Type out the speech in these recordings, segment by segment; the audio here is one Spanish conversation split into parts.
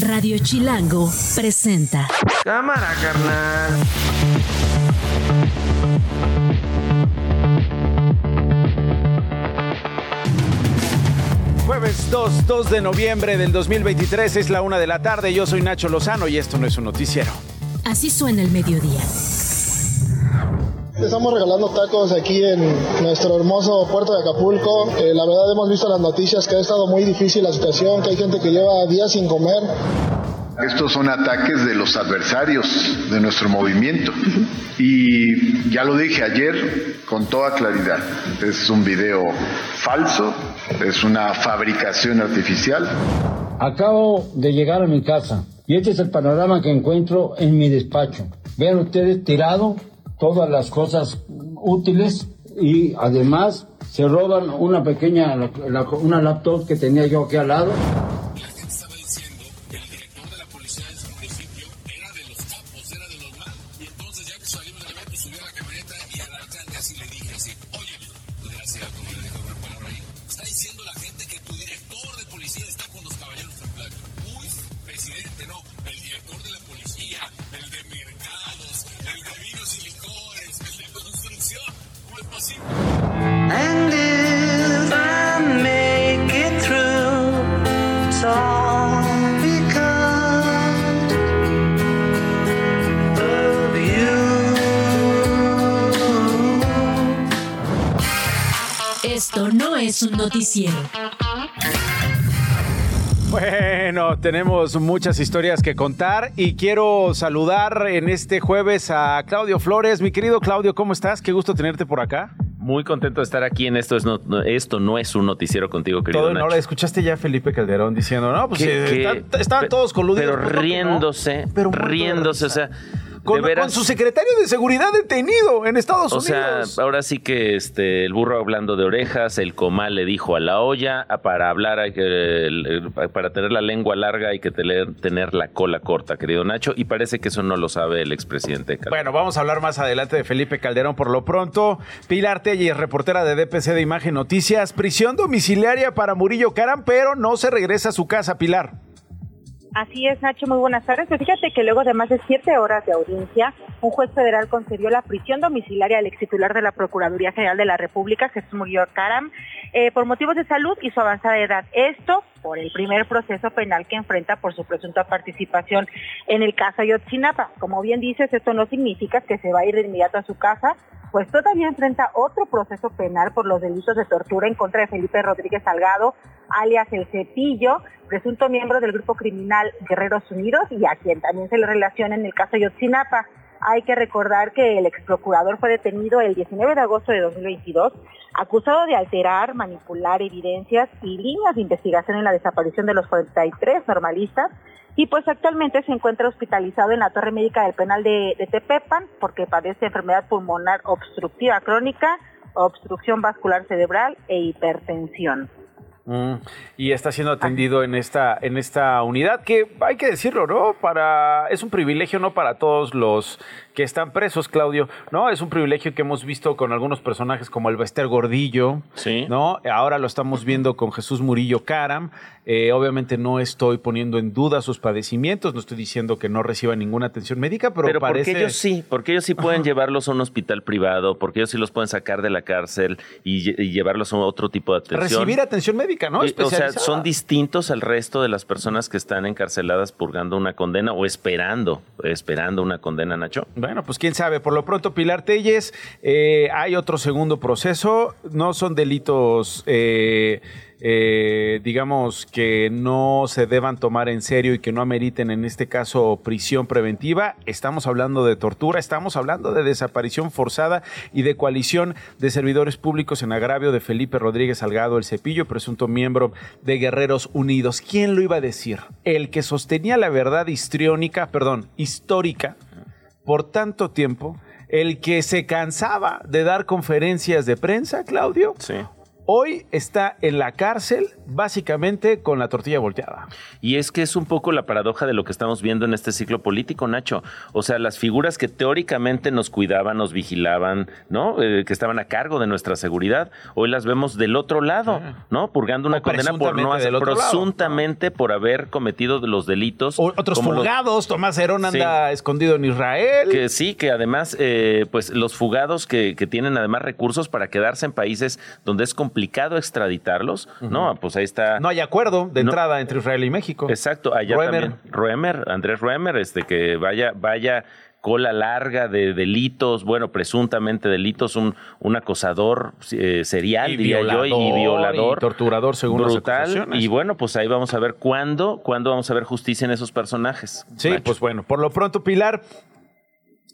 Radio Chilango presenta. Cámara, carnal. Jueves 2, 2 de noviembre del 2023 es la una de la tarde. Yo soy Nacho Lozano y esto no es un noticiero. Así suena el mediodía. Estamos regalando tacos aquí en nuestro hermoso puerto de Acapulco. Eh, la verdad hemos visto las noticias que ha estado muy difícil la situación, que hay gente que lleva días sin comer. Estos son ataques de los adversarios de nuestro movimiento. Y ya lo dije ayer con toda claridad. Es un video falso, es una fabricación artificial. Acabo de llegar a mi casa y este es el panorama que encuentro en mi despacho. Vean ustedes tirado todas las cosas útiles y además se roban una pequeña, una laptop que tenía yo aquí al lado. Esto no es un noticiero. Bueno, tenemos muchas historias que contar y quiero saludar en este jueves a Claudio Flores. Mi querido Claudio, ¿cómo estás? Qué gusto tenerte por acá. Muy contento de estar aquí en esto. Es no, no- esto no es un noticiero contigo, querido Todo en Nacho. hora. ¿Escuchaste ya a Felipe Calderón diciendo, no, pues eh, estaban todos coludidos? Pero no, riéndose, Pero riéndose, o sea, Con, de veras. con su secretario de seguridad detenido en Estados o sea, Unidos. ahora sí que este el burro hablando de orejas, el comal le dijo a la olla, "Ah, para hablar hay que para tener la lengua larga hay que tener, tener la cola corta, querido Nacho, y parece que eso no lo sabe el expresidente. Calderón. Bueno, vamos a hablar más adelante de Felipe Calderón. Por lo pronto, Pilar Telles, reportera de DPC de Imagen Noticias, prisión domiciliaria para Murillo Caram, pero no se regresa a su casa, Pilar. Así es, Nacho, muy buenas tardes. Pues fíjate que luego de más de siete horas de audiencia, un juez federal concedió la prisión domiciliaria al ex titular de la Procuraduría General de la República, Jesús Murillo Caram, eh, por motivos de salud y su avanzada edad. Esto por el primer proceso penal que enfrenta por su presunta participación en el caso Ayotzinapa. Como bien dices, esto no significa que se va a ir de inmediato a su casa, pues todavía enfrenta otro proceso penal por los delitos de tortura en contra de Felipe Rodríguez Salgado, alias El Cepillo, presunto miembro del grupo criminal Guerreros Unidos y a quien también se le relaciona en el caso Yotzinapa. Hay que recordar que el ex procurador fue detenido el 19 de agosto de 2022, acusado de alterar, manipular evidencias y líneas de investigación en la desaparición de los 43 normalistas y pues actualmente se encuentra hospitalizado en la torre médica del penal de, de Tepepan porque padece enfermedad pulmonar obstructiva crónica, obstrucción vascular cerebral e hipertensión. Mm, y está siendo atendido en esta, en esta unidad, que hay que decirlo, ¿no? Para, es un privilegio no para todos los que están presos, Claudio, ¿no? Es un privilegio que hemos visto con algunos personajes como el Bester Gordillo, Sí. ¿no? Ahora lo estamos viendo con Jesús Murillo Caram. Eh, obviamente no estoy poniendo en duda sus padecimientos, no estoy diciendo que no reciba ninguna atención médica, pero, Pero parece... porque ellos sí, porque ellos sí pueden llevarlos a un hospital privado, porque ellos sí los pueden sacar de la cárcel y, lle- y llevarlos a otro tipo de atención. Recibir atención médica, ¿no? Eh, o sea, son distintos al resto de las personas que están encarceladas purgando una condena o esperando, esperando una condena, Nacho. Bueno, pues quién sabe. Por lo pronto, Pilar Telles, eh, hay otro segundo proceso. No son delitos, eh, eh, digamos, que no se deban tomar en serio y que no ameriten, en este caso, prisión preventiva. Estamos hablando de tortura, estamos hablando de desaparición forzada y de coalición de servidores públicos en agravio de Felipe Rodríguez Salgado, el Cepillo, presunto miembro de Guerreros Unidos. ¿Quién lo iba a decir? El que sostenía la verdad histriónica, perdón, histórica por tanto tiempo, el que se cansaba de dar conferencias de prensa, Claudio, Sí. Hoy está en la cárcel básicamente con la tortilla volteada. Y es que es un poco la paradoja de lo que estamos viendo en este ciclo político, Nacho. O sea, las figuras que teóricamente nos cuidaban, nos vigilaban, ¿no? Eh, que estaban a cargo de nuestra seguridad, hoy las vemos del otro lado, ¿no? Purgando una O condena por no hacer, lado. presuntamente por haber cometido los delitos. O- otros los- fugados, Tomás Herón anda escondido en Israel. que sí, que además, eh, pues los fugados que, que tienen además recursos para quedarse en países donde es complicado extraditarlos, ¿no? Pues ahí está. No hay acuerdo de No. entrada entre Israel y México. Exacto, allá también. Roemer, Andrés Roemer, este que vaya, vaya cola larga de delitos, bueno, presuntamente delitos, un, un acosador eh, serial, Y diría yo, y violador, violador. y torturador, según las brutal. acusaciones. Y bueno, pues ahí vamos a ver cuándo, cuándo vamos a ver justicia en esos personajes. Sí, pues bueno, por lo pronto, Pilar,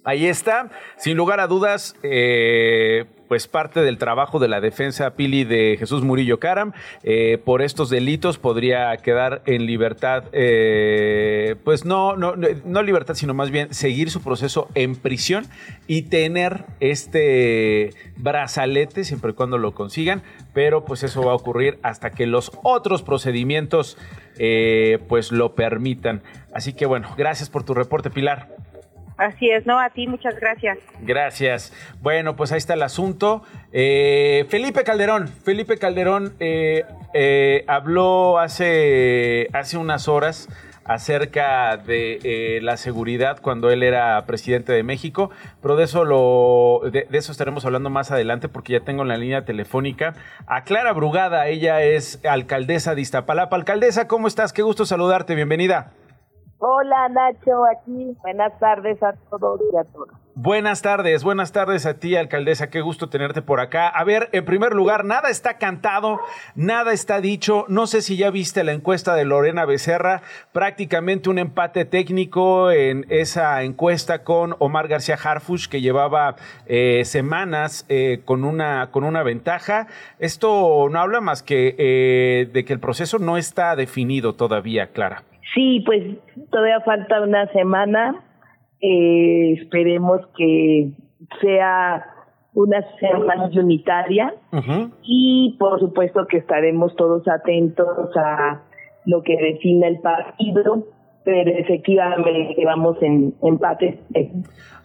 ahí está. Sin lugar a dudas, eh, pues parte del trabajo de la defensa Pili de Jesús Murillo Caram. eh, por estos delitos podría quedar en libertad, eh, pues no, no, no libertad, sino más bien seguir su proceso en prisión y tener este brazalete siempre y cuando lo consigan. Pero pues eso va a ocurrir hasta que los otros procedimientos eh, pues lo permitan. Así que bueno, gracias por tu reporte, Pilar. Así es, ¿no? A ti, muchas gracias. Gracias. Bueno, pues ahí está el asunto. Eh, Felipe Calderón, Felipe Calderón eh, eh, habló hace, hace unas horas acerca de la seguridad cuando él era presidente de México, pero de eso lo de, de eso estaremos hablando más adelante porque ya tengo en la línea telefónica a Clara Brugada, ella es alcaldesa de Iztapalapa. Alcaldesa, ¿cómo estás? Qué gusto saludarte, bienvenida. Hola Nacho, aquí. Buenas tardes a todos y a todas. Buenas tardes, buenas tardes a ti, alcaldesa. Qué gusto tenerte por acá. A ver, en primer lugar, nada está cantado, nada está dicho. No sé si ya viste la encuesta de Lorena Becerra, prácticamente un empate técnico en esa encuesta con Omar García Harfush, que llevaba eh, semanas eh, con, una, con una ventaja. Esto no habla más que eh, de que el proceso no está definido todavía, Clara. Sí, pues todavía falta una semana. Eh, esperemos que sea una semana unitaria. Y por supuesto que estaremos todos atentos a lo que defina el partido, pero efectivamente vamos en empate.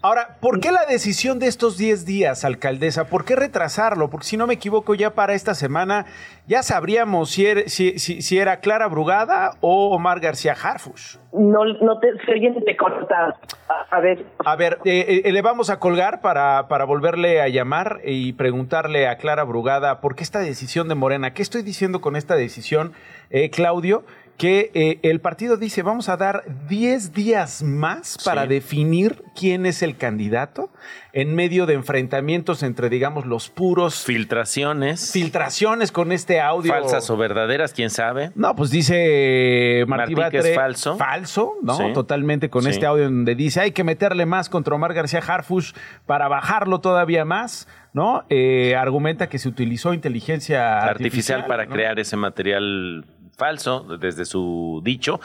Ahora, ¿por qué la decisión de estos 10 días, alcaldesa? ¿Por qué retrasarlo? Porque si no me equivoco, ya para esta semana ya sabríamos si era, si, si- si era Clara Brugada o Omar García Harfush. No, no te se oyen de cortadas. A, a ver, A ver, eh, eh, le vamos a colgar para, para volverle a llamar y preguntarle a Clara Brugada por qué esta decisión de Morena. ¿Qué estoy diciendo con esta decisión, eh, Claudio? Que eh, el partido dice, vamos a dar 10 días más para Sí. definir quién es el candidato en medio de enfrentamientos entre, digamos, los puros Filtraciones. filtraciones con este audio. Falsas o verdaderas, quién sabe. No, pues dice Martí, Martí que es falso. Falso, ¿no? Sí. Totalmente con Sí. este audio donde dice hay que meterle más contra Omar García Harfush para bajarlo todavía más, ¿no? Eh, argumenta que se utilizó inteligencia artificial, artificial, para ¿no? crear ese material falso desde su dicho.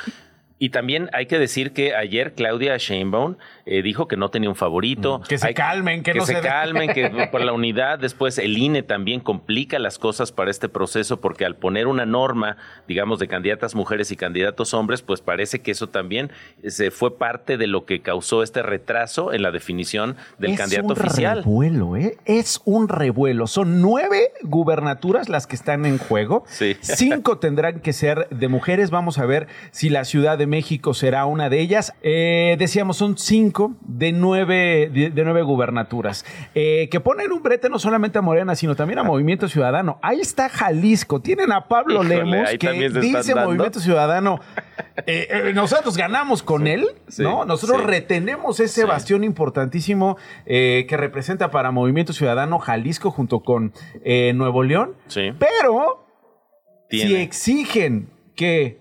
Y también hay que decir que ayer Claudia Sheinbaum eh, dijo que no tenía un favorito. Mm, que se Hay- calmen, que no se se calmen, que por la unidad. Después el INE también complica las cosas para este proceso porque al poner una norma, digamos, de candidatas mujeres y candidatos hombres, pues parece que eso también se fue parte de lo que causó este retraso en la definición del es candidato un oficial. revuelo, ¿eh? Es un revuelo. Son nueve gubernaturas las que están en juego. Sí. Cinco tendrán que ser de mujeres. Vamos a ver si la Ciudad de México será una de ellas. Eh, decíamos, son cinco de nueve, de, de nueve gubernaturas. Eh, que ponen un brete no solamente a Morena, sino también a Movimiento Ciudadano. Ahí está Jalisco. Tienen a Pablo Híjole, Lemos, que dice dando. Movimiento Ciudadano. eh, nosotros ganamos con él, ¿no? Nosotros sí. retenemos ese Sí. bastión importantísimo que representa para Movimiento Ciudadano Jalisco junto con Nuevo León. Sí. Pero si exigen que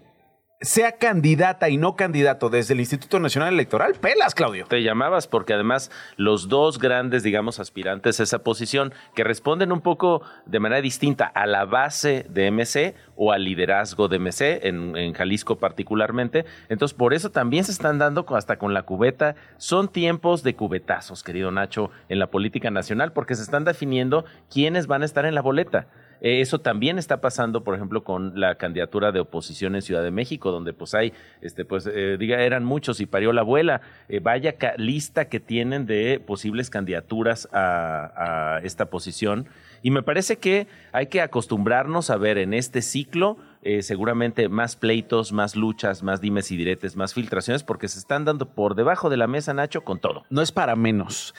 sea candidata y no candidato desde el Instituto Nacional Electoral, pelas, Claudio. Te llamabas porque además los dos grandes, digamos, aspirantes a esa posición que responden un poco de manera distinta a la base de MC o al liderazgo de MC, en, Jalisco particularmente. Entonces, por eso también se están dando hasta con la cubeta. Son tiempos de cubetazos, querido Nacho, en la política nacional, porque se están definiendo quiénes van a estar en la boleta. Eh, eso también está pasando, por ejemplo, con la candidatura de oposición en Ciudad de México, donde pues hay, este, pues, eh, diga, eran muchos y parió la abuela. Eh, vaya lista que tienen de posibles candidaturas a, esta posición. Y me parece que hay que acostumbrarnos a ver en este ciclo seguramente más pleitos, más luchas, más dimes y diretes, más filtraciones, porque se están dando por debajo de la mesa, Nacho, con todo. No es para menos.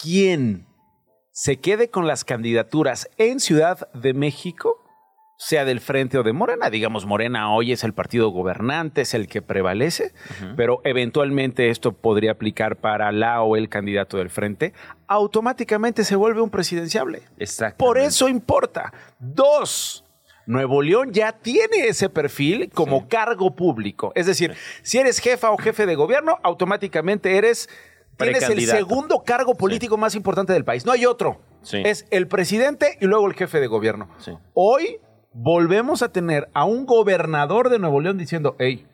¿Quién se quede con las candidaturas en Ciudad de México, sea del Frente o de Morena, digamos, Morena hoy es el partido gobernante, es el que prevalece, pero eventualmente esto podría aplicar para la o el candidato del Frente, automáticamente se vuelve un presidenciable. Exacto. Por eso importa. Dos, Nuevo León ya tiene ese perfil como cargo público. Es decir, si eres jefa o jefe de gobierno, automáticamente eres tienes el segundo cargo político más importante del país. No hay otro. Sí. Es el presidente y luego el jefe de gobierno. Sí. Hoy volvemos a tener a un gobernador de Nuevo León diciendo, hey,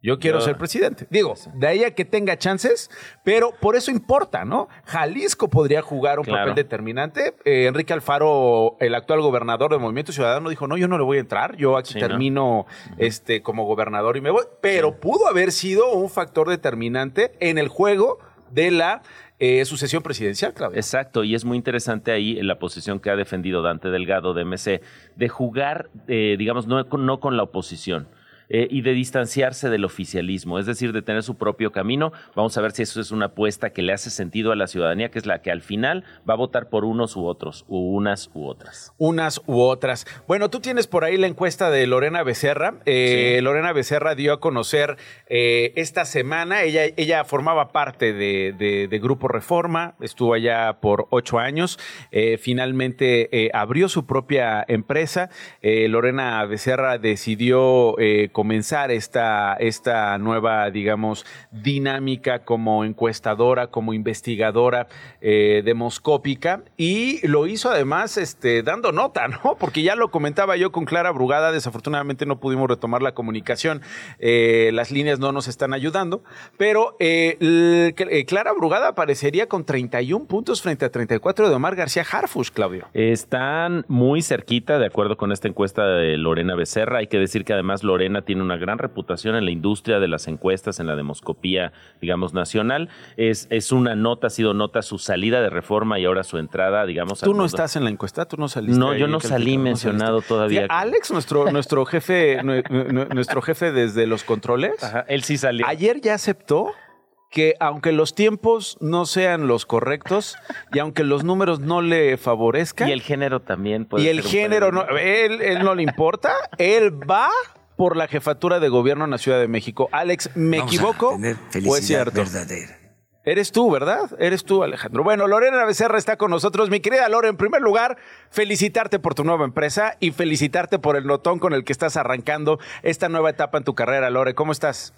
yo quiero Yo- ser presidente. Digo, de ahí a que tenga chances, pero por eso importa, ¿no? Jalisco podría jugar un Claro. papel determinante. Eh, Enrique Alfaro, el actual gobernador del Movimiento Ciudadano, dijo, no, yo no le voy a entrar, yo aquí Sí, ¿no? termino este, como gobernador y me voy. Pero pudo haber sido un factor determinante en el juego de la eh, sucesión presidencial, Claudia. Exacto, y es muy interesante ahí la posición que ha defendido Dante Delgado de MC, de jugar, eh, digamos, no, no con la oposición. Eh, y de distanciarse del oficialismo, es decir, de tener su propio camino. Vamos a ver si eso es una apuesta que le hace sentido a la ciudadanía, que es la que al final va a votar por unos u otros, u unas u otras. unas u otras. Bueno, tú tienes por ahí la encuesta de Lorena Becerra. Eh, Lorena Becerra dio a conocer eh, esta semana, ella, ella formaba parte de, de- de Grupo Reforma, estuvo allá por ocho años, finalmente abrió su propia empresa. Lorena Becerra decidió comenzar esta, esta nueva, digamos, dinámica como encuestadora, como investigadora eh, demoscópica y lo hizo además este, dando nota, ¿no? Porque ya lo comentaba yo con Clara Brugada, desafortunadamente no pudimos retomar la comunicación, eh, las líneas no nos están ayudando, pero eh, Clara Brugada aparecería con 31 puntos frente a 34 de Omar García Harfush, Claudio. Están muy cerquita, de acuerdo con esta encuesta de Lorena Becerra. Hay que decir que además Lorena tiene una gran reputación en la industria de las encuestas, en la demoscopía, digamos, nacional. Es, es una nota, ha sido nota su salida de reforma y ahora su entrada, digamos. Tú no estás en la encuesta, tú no saliste. No, yo no salí mencionado todavía. Sí, Alex, nuestro, nuestro jefe, nue- nue- nuestro jefe desde los controles, Ajá, él sí salió. ayer ya aceptó que aunque los tiempos no sean los correctos y aunque los números no le favorezcan Y el género también. puede y el género no, él, él no le importa, él va por la jefatura de gobierno en la Ciudad de México. Alex, ¿me equivoco? ¿O es cierto? Eres tú, ¿verdad? Eres tú, Alejandro. Bueno, Lorena Becerra está con nosotros. Mi querida Lore, en primer lugar, felicitarte por tu nueva empresa y felicitarte por el notón con el que estás arrancando esta nueva etapa en tu carrera, Lore. ¿Cómo estás?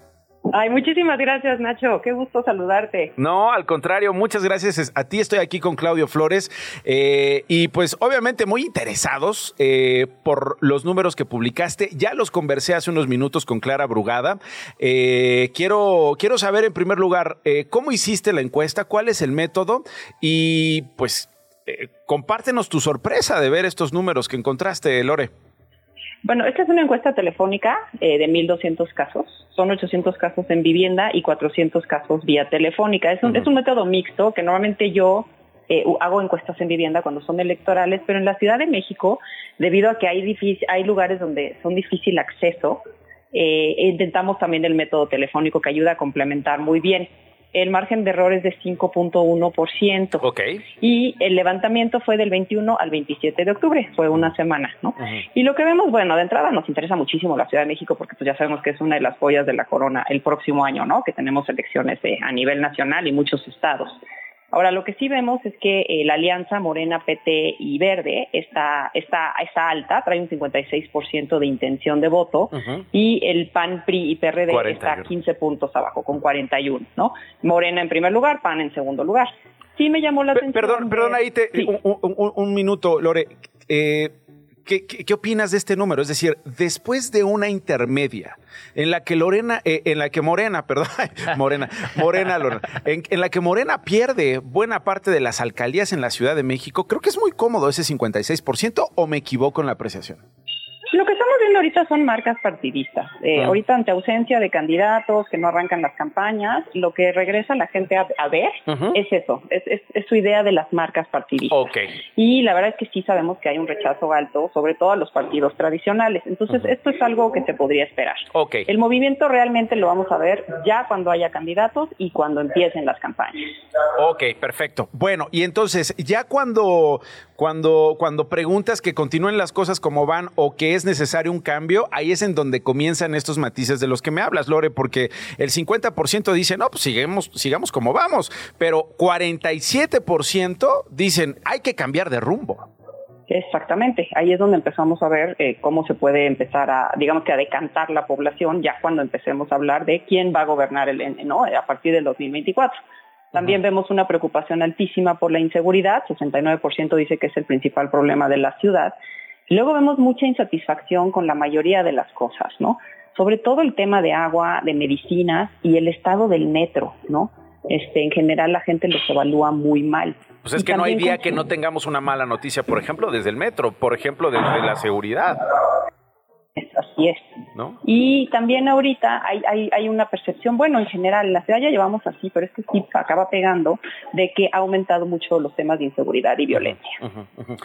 Ay, muchísimas gracias, Nacho. Qué gusto saludarte. No, al contrario, muchas gracias. A ti estoy aquí con Claudio Flores eh, y pues obviamente muy interesados eh, por los números que publicaste. Ya los conversé hace unos minutos con Clara Brugada. Eh, quiero, quiero saber en primer lugar cómo hiciste la encuesta, cuál es el método y pues compártenos tu sorpresa de ver estos números que encontraste, Lore. Bueno, esta es una encuesta telefónica eh, de 1.200 casos. Son 800 casos en vivienda y 400 casos vía telefónica. Es un, es un método mixto que normalmente yo eh, hago encuestas en vivienda cuando son electorales, pero en la Ciudad de México, debido a que hay, difícil, hay lugares donde son difícil acceso, eh, intentamos también el método telefónico que ayuda a complementar muy bien. El margen de error es de 5.1%. Ok. Y el levantamiento fue del 21 al 27 de octubre, fue una semana, ¿no? Y lo que vemos, bueno, de entrada nos interesa muchísimo la Ciudad de México porque pues ya sabemos que es una de las joyas de la corona el próximo año, ¿no? Que tenemos elecciones eh, a nivel nacional y muchos estados. Ahora, lo que sí vemos es que eh, la alianza Morena, PT y Verde está, está, está alta, trae un 56% de intención de voto y el PAN, PRI y PRD 40, está creo. 15 puntos abajo, con 41, ¿no? Morena en primer lugar, PAN en segundo lugar. Sí me llamó la atención. Perdón, perdón, ahí te, Sí. un, un- un- un minuto, Lore. Eh, ¿qué, qué, opinas de este número? Es decir, después de una intermedia en la que Lorena, eh, en la que Morena, perdón, Morena, Morena, Lorena, en, en la que Morena pierde buena parte de las alcaldías en la Ciudad de México, creo que es muy cómodo ese 56% o me equivoco en la apreciación. Lo que estamos viendo ahorita son marcas partidistas. Eh, Ah. Ahorita ante ausencia de candidatos que no arrancan las campañas, lo que regresa la gente a, a ver es eso, es, es- es su idea de las marcas partidistas. Ok. Y la verdad es que sí sabemos que hay un rechazo alto, sobre todo a los partidos tradicionales. Entonces, esto es algo que se podría esperar. Ok. El movimiento realmente lo vamos a ver ya cuando haya candidatos y cuando empiecen las campañas. Ok, perfecto. Bueno, y entonces, ya cuando, cuando, cuando preguntas que continúen las cosas como van o que es necesario un cambio, ahí es en donde comienzan estos matices de los que me hablas, Lore, porque el 50% dice, no, pues sigamos, sigamos como vamos, pero 47% dicen, hay que cambiar de rumbo. Exactamente, ahí es donde empezamos a ver eh, cómo se puede empezar a, digamos que a decantar la población ya cuando empecemos a hablar de quién va a gobernar el, ¿no? a partir del 2024. También vemos una preocupación altísima por la inseguridad, 69% dice que es el principal problema de la ciudad. Luego vemos mucha insatisfacción con la mayoría de las cosas, ¿no? Sobre todo el tema de agua, de medicinas y el estado del metro, ¿no? Este, en general la gente los evalúa muy mal. Pues es Y que no hay día que no tengamos una mala noticia, por ejemplo, desde el metro, por ejemplo, desde la seguridad, Así es. ¿no? Y también ahorita hay, hay, hay una percepción, bueno, en general, en la ciudad ya llevamos así, pero es que sí acaba pegando, de que ha aumentado mucho los temas de inseguridad y violencia.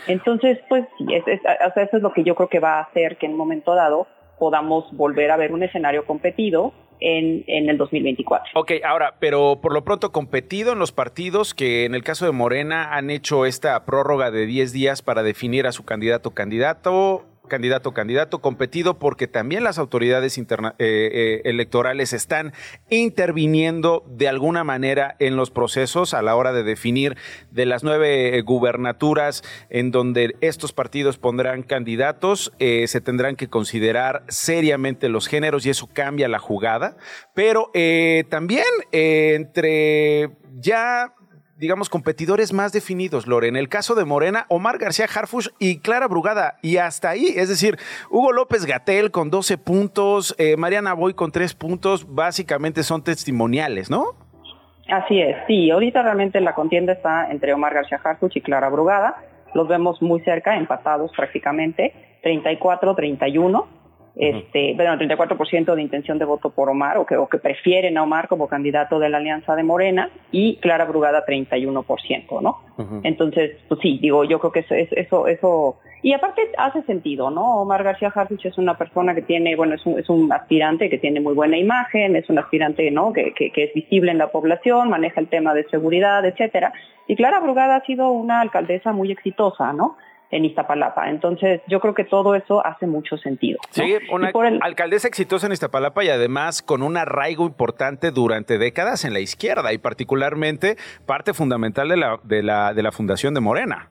Entonces, pues sí, es, es- o sea, eso es lo que yo creo que va a hacer que en un momento dado podamos volver a ver un escenario competido en, en el 2024. Ok, ahora, pero por lo pronto competido en los partidos que en el caso de Morena han hecho esta prórroga de 10 días para definir a su candidato candidato candidato candidato competido porque también las autoridades eh, eh, electorales están interviniendo de alguna manera en los procesos a la hora de definir de las nueve eh, gubernaturas en donde estos partidos pondrán candidatos se tendrán que considerar seriamente los géneros y eso cambia la jugada. Pero también entre ya digamos, competidores más definidos, Lore. En el caso de Morena, Omar García Harfush y Clara Brugada. Y hasta ahí, es decir, Hugo López Gatel con 12 puntos, eh, Mariana Boy con 3 puntos, básicamente son testimoniales, ¿no? Así es, sí, ahorita realmente la contienda está entre Omar García Harfuch y Clara Brugada. Los vemos muy cerca, empatados prácticamente, 34-31. Este, bueno, 34% de intención de voto por Omar o que, o que prefieren a Omar como candidato de la Alianza de Morena y Clara Brugada 31%, ¿no? Entonces, pues sí, digo, yo creo que eso, eso, eso, eso- y aparte hace sentido, ¿no? Omar García Harfuch es una persona que tiene, bueno, es un, es un aspirante que tiene muy buena imagen, es un aspirante, ¿no? Que, que, que es visible en la población, maneja el tema de seguridad, etcétera. Y Clara Brugada ha sido una alcaldesa muy exitosa, ¿no? En Iztapalapa. Entonces, yo creo que todo eso hace mucho sentido. ¿no? Sí, una el- alcaldesa exitosa en Iztapalapa y además con un arraigo importante durante décadas en la izquierda y particularmente parte fundamental de la, de la, de la fundación de Morena.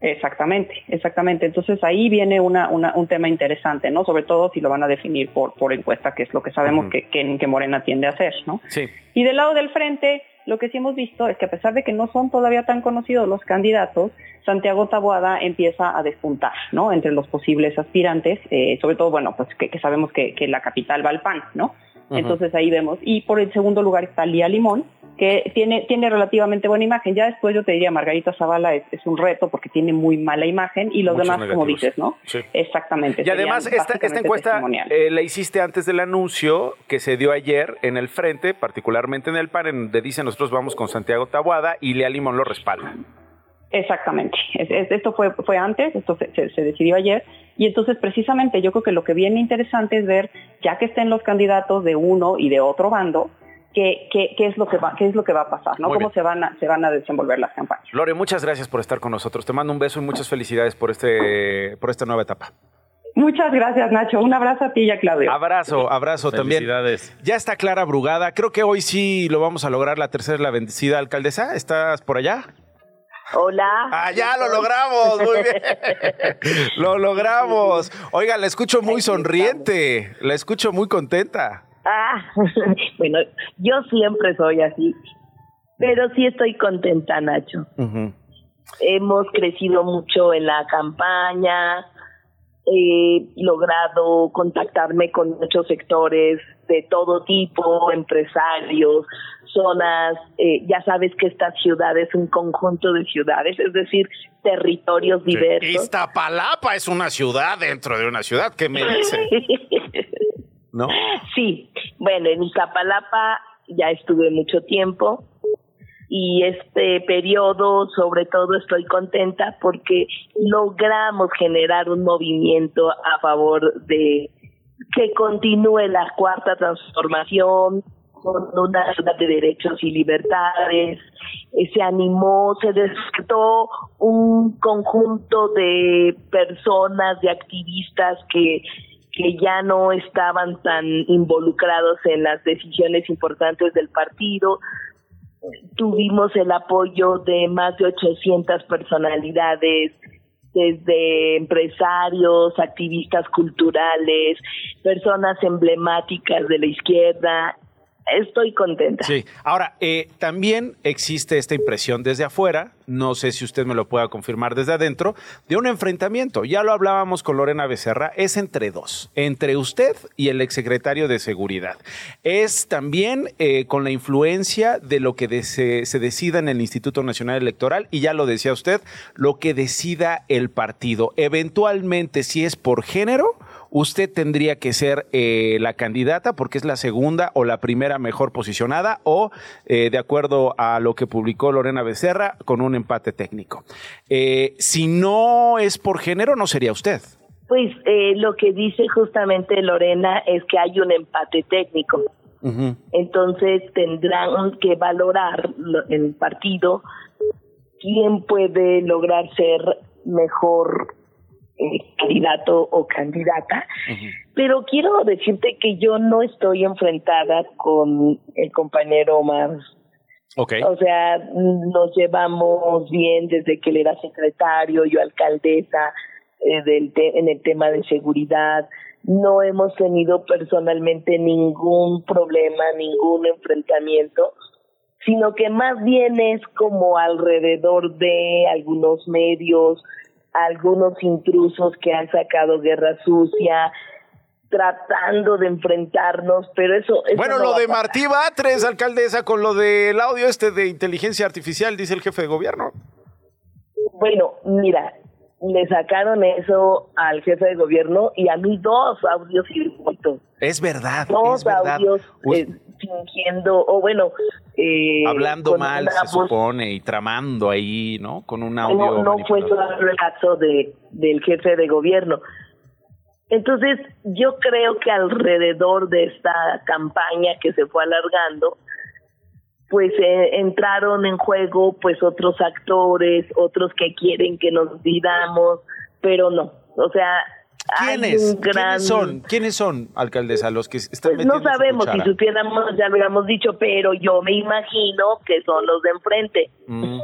Exactamente, exactamente. Entonces ahí viene una, una- un tema interesante, ¿no? Sobre todo si lo van a definir por, por encuesta, que es lo que sabemos que, que, que Morena tiende a hacer, ¿no? Sí. Y del lado del frente, lo que sí hemos visto es que a pesar de que no son todavía tan conocidos los candidatos, Santiago Taboada empieza a despuntar, ¿no? Entre los posibles aspirantes, eh, sobre todo, bueno, pues que, que sabemos que, que la capital va al PAN, ¿no? Entonces ahí vemos. Y por el segundo lugar está Lía Limón, que tiene, tiene relativamente buena imagen. Ya después yo te diría, Margarita Zavala es, es un reto porque tiene muy mala imagen y los Muchos demás, como dices, ¿no? Sí. Exactamente. Y además, esta, esta encuesta eh, la hiciste antes del anuncio que se dio ayer en el frente, particularmente en el PAN, en donde dice nosotros vamos con Santiago Tabuada y Lea Limón lo respalda. Exactamente. Es- es- esto fue, fue antes, esto se, se- se decidió ayer. Y entonces, precisamente, yo creo que lo que viene interesante es ver, ya que estén los candidatos de uno y de otro bando, qué, qué, qué es lo que va, qué es lo que va a pasar, ¿no? Muy Cómo bien. se van a, se van a desenvolver las campañas. Lore, muchas gracias por estar con nosotros. Te mando un beso y muchas felicidades por, este, por esta nueva etapa. Muchas gracias, Nacho. Un abrazo a ti y a Claudio. Abrazo, abrazo también. Felicidades. Ya está Clara Brugada. Creo que hoy sí lo vamos a lograr. La tercera la bendecida alcaldesa. ¿Estás por allá? Hola. Ah, ya lo logramos. Muy bien. lo logramos. Oiga, la escucho muy sonriente. La escucho muy contenta. Ah, bueno, yo siempre soy así, pero sí estoy contenta, Nacho. Hemos crecido mucho en la campaña, he logrado contactarme con muchos sectores de todo tipo, empresarios, zonas, eh, ya sabes que esta ciudad es un conjunto de ciudades, es decir, territorios diversos. Iztapalapa es una ciudad dentro de una ciudad, ¿qué me dice? ¿No? Sí, bueno, en Iztapalapa ya estuve mucho tiempo y este periodo sobre todo estoy contenta porque logramos generar un movimiento a favor de que continúe la cuarta transformación con una ciudad de derechos y libertades, eh, se animó, se despertó un conjunto de personas, de activistas que que ya no estaban tan involucrados en las decisiones importantes del partido. Tuvimos el apoyo de más de 800 personalidades, desde empresarios, activistas culturales, personas emblemáticas de la izquierda, estoy contenta. Sí, ahora, eh, también existe esta impresión desde afuera, no sé si usted me lo pueda confirmar desde adentro, de un enfrentamiento. Ya lo hablábamos con Lorena Becerra, es entre dos, entre usted y el exsecretario de Seguridad. Es también eh, con la influencia de lo que se, se decida en el Instituto Nacional Electoral, y ya lo decía usted, lo que decida el partido. Eventualmente, si es por género, usted tendría que ser eh, la candidata porque es la segunda o la primera mejor posicionada o, eh, de acuerdo a lo que publicó Lorena Becerra, con un empate técnico. Eh, si no es por género, no sería usted. Pues lo que dice justamente Lorena es que hay un empate técnico. Entonces tendrán que valorar el partido quién puede lograr ser mejor eh, candidato o candidata, pero quiero decirte que yo no estoy enfrentada con el compañero Omar. Okay. O sea, nos llevamos bien desde que él era secretario, yo alcaldesa, eh, del en el tema de seguridad. No hemos tenido personalmente ningún problema, ningún enfrentamiento, sino que más bien es como alrededor de algunos medios, algunos intrusos que han sacado guerra sucia, tratando de enfrentarnos, pero eso... bueno, lo de Martí Batres, alcaldesa, con lo del audio este de inteligencia artificial, dice el jefe de gobierno. Bueno, mira, le sacaron eso al jefe de gobierno y a mí dos audios y Es verdad. Dos es verdad. audios eh, fingiendo, o bueno... Eh, Hablando mal, se supone, y tramando ahí, ¿no? Con un audio. No, no fue solo el caso de, del jefe de gobierno. Entonces, yo creo que alrededor de esta campaña que se fue alargando, pues eh, entraron en juego pues otros actores, otros que quieren que nos digamos, pero no. O sea, ¿Quiénes? ¿Quiénes son? ¿Quiénes son, alcaldesa, los que están pues no sabemos, si supiéramos ya lo hubiéramos dicho, pero yo me imagino que son los de enfrente. Mm,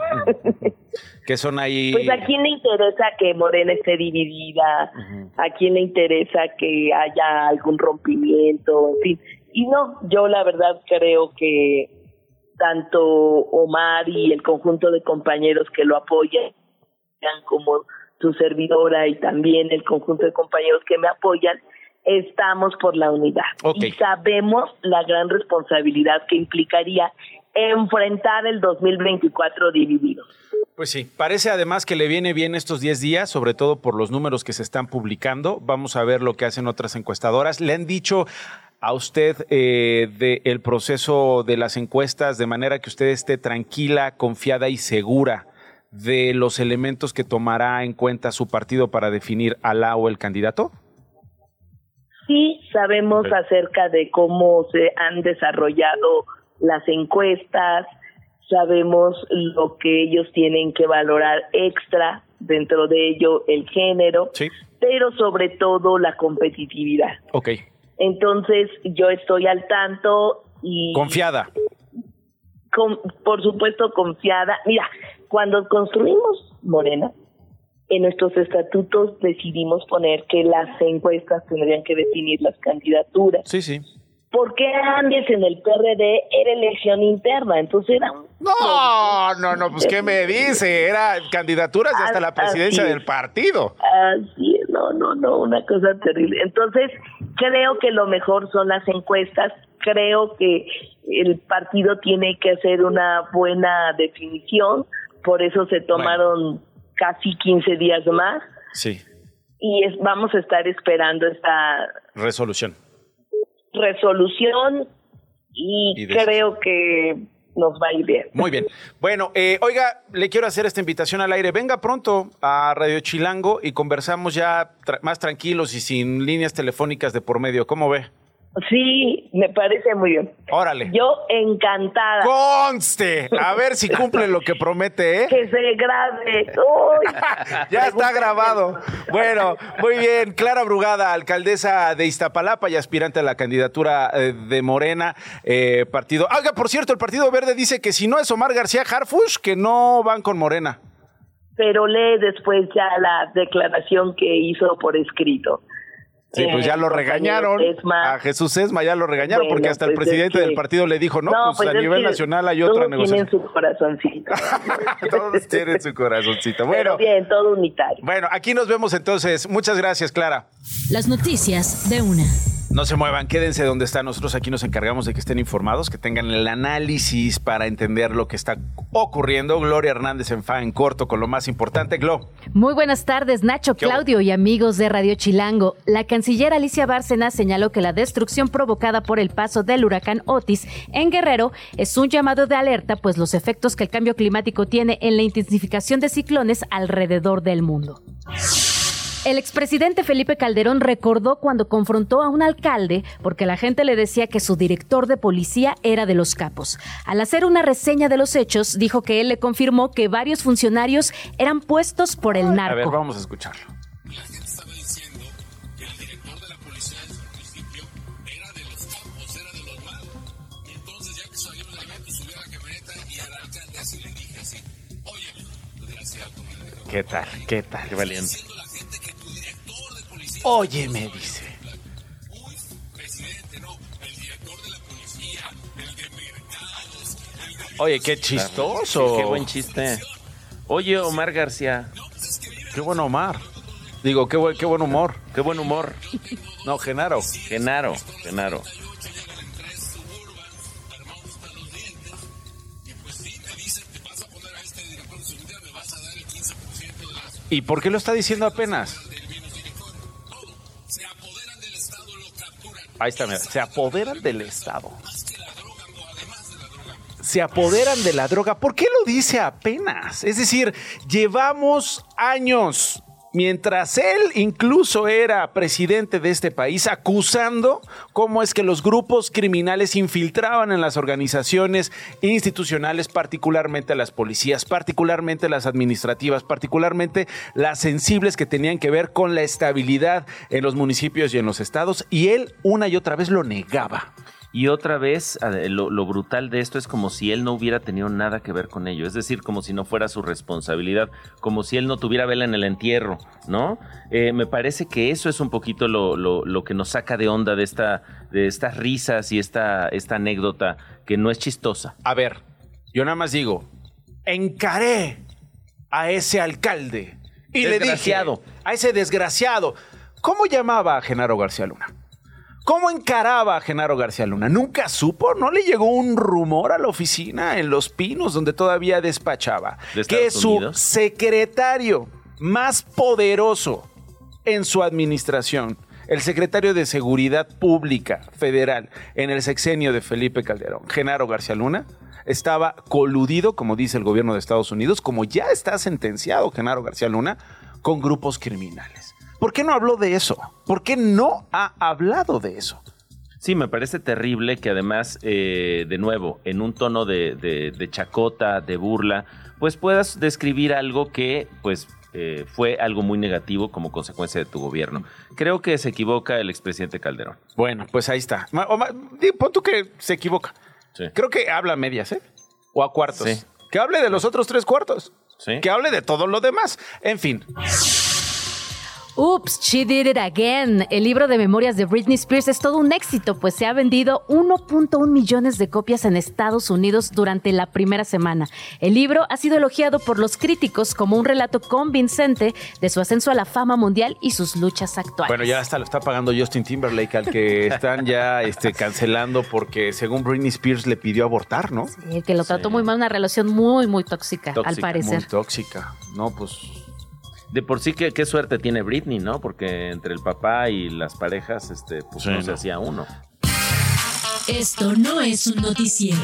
que son ahí... Pues a quién le interesa que Morena esté dividida, a quién le interesa que haya algún rompimiento, en fin. Y no, yo la verdad creo que tanto Omar y el conjunto de compañeros que lo apoyan, como su servidora y también el conjunto de compañeros que me apoyan, estamos por la unidad. Y sabemos la gran responsabilidad que implicaría enfrentar el 2024 dividido. Pues sí, parece además que le viene bien estos 10 días, sobre todo por los números que se están publicando. Vamos a ver lo que hacen otras encuestadoras. Le han dicho a usted eh, del proceso de las encuestas de manera que usted esté tranquila, confiada y segura de los elementos que tomará en cuenta su partido para definir a la o el candidato? Sí, sabemos acerca de cómo se han desarrollado las encuestas, sabemos lo que ellos tienen que valorar extra, dentro de ello el género, pero sobre todo la competitividad. Ok. Entonces yo estoy al tanto y... Confiada. por supuesto confiada. Mira, cuando construimos Morena, en nuestros estatutos decidimos poner que las encuestas tendrían que definir las candidaturas. Sí, sí. Porque antes en el PRD era elección interna, entonces era un... No, no, no, pues ¿qué me dice? Era candidaturas hasta la presidencia del partido. Así es. no, no, no, una cosa terrible. Entonces, creo que lo mejor son las encuestas, creo que el partido tiene que hacer una buena definición, por eso se tomaron casi 15 días más Sí. y es, vamos a estar esperando esta Resolución. Resolución y, creo que nos va a ir bien. Muy bien. Bueno, eh, oiga, le quiero hacer esta invitación al aire. Venga pronto a Radio Chilango y conversamos ya tra- más tranquilos y sin líneas telefónicas de por medio. ¿Cómo ve? Sí, me parece muy bien. Órale. Yo encantada. ¡Conste! A ver si cumple lo que promete, ¿eh? Que se grabe. Uy. Ya está grabado. Bueno, muy bien. Clara Brugada, alcaldesa de Iztapalapa y aspirante a la candidatura eh, de Morena, eh, partido. Haga, por cierto, el Partido Verde dice que si no es Omar García Harfush, que no van con Morena. Pero lee después ya la declaración que hizo por escrito. Sí, pues ya lo regañaron. Esma. A Jesús Esma ya lo regañaron Bueno, porque hasta el pues es presidente que- del partido le dijo, no, pues, a es nivel nacional hay todos otra tienen negociación. su corazoncito. Todos tienen su corazoncito. Pero Bueno, bien, todo unitario. bueno, aquí nos vemos entonces. Muchas gracias, Clara. Las noticias de una. No se muevan, quédense donde están. Nosotros aquí nos encargamos de que estén informados, que tengan el análisis para entender lo que está ocurriendo. Gloria Hernández en fa en corto con lo más importante. Glo. Muy buenas tardes, Nacho. Claudio y amigos de Radio Chilango. La canciller Alicia Bárcena señaló que la destrucción provocada por el paso del huracán Otis en Guerrero es un llamado de alerta, pues los efectos que el cambio climático tiene en la intensificación de ciclones alrededor del mundo. El expresidente Felipe Calderón recordó cuando confrontó a un alcalde porque la gente le decía que su director de policía era de los capos. Al hacer una reseña de los hechos, dijo que él le confirmó que varios funcionarios eran puestos por el A ver, narco. vamos a escucharlo. ¿Qué tal? ¿Qué tal? Qué valiente. Oye, me dice. Oye, qué chistoso. Qué buen chiste. Oye, Omar García. Qué buen Omar. Digo, qué buen, qué buen humor. Qué buen humor. No, Genaro. Genaro, Genaro. ¿Y por qué lo está diciendo apenas? Ahí está, mira. Se apoderan del Estado. Se apoderan de la droga. ¿Por qué lo dice apenas? Es decir, llevamos años, mientras él incluso era presidente de este país, acusando cómo es que los grupos criminales infiltraban en las organizaciones institucionales, particularmente las policías, particularmente las administrativas, particularmente las sensibles que tenían que ver con la estabilidad en los municipios y en los estados, y él una y otra vez lo negaba. Y otra vez, lo, lo brutal de esto es como si él no hubiera tenido nada que ver con ello. Es decir, como si no fuera su responsabilidad, como si él no tuviera vela en el entierro, ¿no? Eh, me parece que eso es un poquito lo, lo- lo que nos saca de onda de, esta, de estas risas y esta, esta anécdota que no es chistosa. A ver, yo nada más digo, encaré a ese alcalde y le dije a ese desgraciado, ¿cómo llamaba a Genaro García Luna? ¿Cómo encaraba a Genaro García Luna? ¿Nunca supo? ¿No le llegó un rumor a la oficina en Los Pinos donde todavía despachaba? ¿De Que su Unidos? secretario más poderoso en su administración, el secretario de Seguridad Pública Federal en el sexenio de Felipe Calderón, Genaro García Luna, estaba coludido, como dice el gobierno de Estados Unidos, como ya está sentenciado Genaro García Luna, con grupos criminales. ¿Por qué no habló de eso? ¿Por qué no ha hablado de eso? Sí, me parece terrible que además, eh, de nuevo, en un tono de, de- de chacota, de burla, pues puedas describir algo que, pues, eh, fue algo muy negativo como consecuencia de tu gobierno. Creo que se equivoca el expresidente Calderón. Bueno, pues ahí está. O Pon tú que se equivoca. Creo que habla a medias, ¿eh? O a cuartos. Sí. Que hable de los otros tres cuartos. Sí. Que hable de todo lo demás. En fin. Oops, She Did It Again. El libro de memorias de Britney Spears es todo un éxito, pues se ha vendido 1.1 millones de copias en Estados Unidos durante la primera semana. El libro ha sido elogiado por los críticos como un relato convincente de su ascenso a la fama mundial y sus luchas actuales. Bueno, ya hasta lo está pagando Justin Timberlake, al que están ya este, cancelando porque según Britney Spears le pidió abortar, ¿no? Sí, que lo trató muy mal, una relación muy, muy tóxica, al parecer. Muy tóxica. No, pues De por sí, qué, qué suerte tiene Britney, ¿no? Porque entre el papá y las parejas, este, pues Sí, no se hacía uno. Esto no es un noticiero.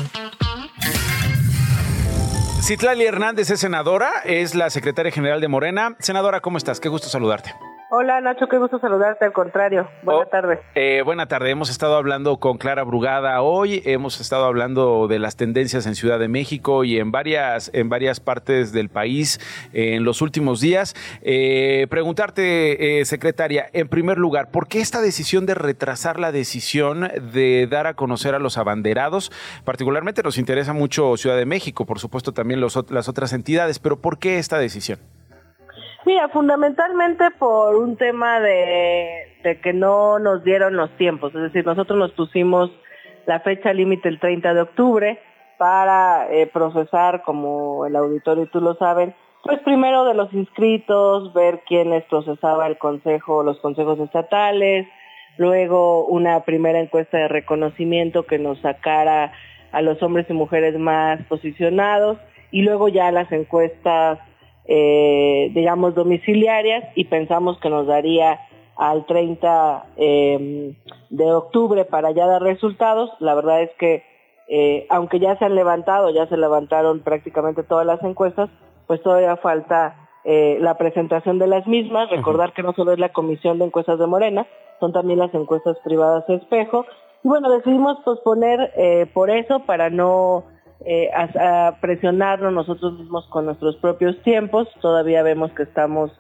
Citlali Hernández es senadora, es la secretaria general de Morena. Senadora, ¿cómo estás? Qué gusto saludarte. Hola Nacho, qué gusto saludarte, al contrario. Buenas tardes. Eh, buena tarde, hemos estado hablando con Clara Brugada hoy, hemos estado hablando de las tendencias en Ciudad de México y en varias, en varias partes del país eh, en los últimos días. Eh, preguntarte, eh, secretaria, en primer lugar, ¿por qué esta decisión de retrasar la decisión de dar a conocer a los abanderados? Particularmente nos interesa mucho Ciudad de México, por supuesto también los las otras entidades, pero ¿por qué esta decisión? Mira, fundamentalmente por un tema de, que no nos dieron los tiempos, es decir, nosotros nos pusimos la fecha límite el 30 de octubre para eh, procesar, como el auditorio y tú lo saben, pues primero de los inscritos, ver quiénes procesaba el consejo, los consejos estatales, luego una primera encuesta de reconocimiento que nos sacara a los hombres y mujeres más posicionados y luego ya las encuestas eh, digamos, domiciliarias y pensamos que nos daría al 30 eh, de octubre para ya dar resultados. La verdad es que, eh, aunque ya se han levantado, ya se levantaron prácticamente todas las encuestas, pues todavía falta eh, la presentación de las mismas. Recordar que no solo es la Comisión de Encuestas de Morena, son también las encuestas privadas espejo. Y bueno, decidimos posponer eh, por eso, para no eh, a, a presionarnos nosotros mismos con nuestros propios tiempos. Todavía vemos que estamos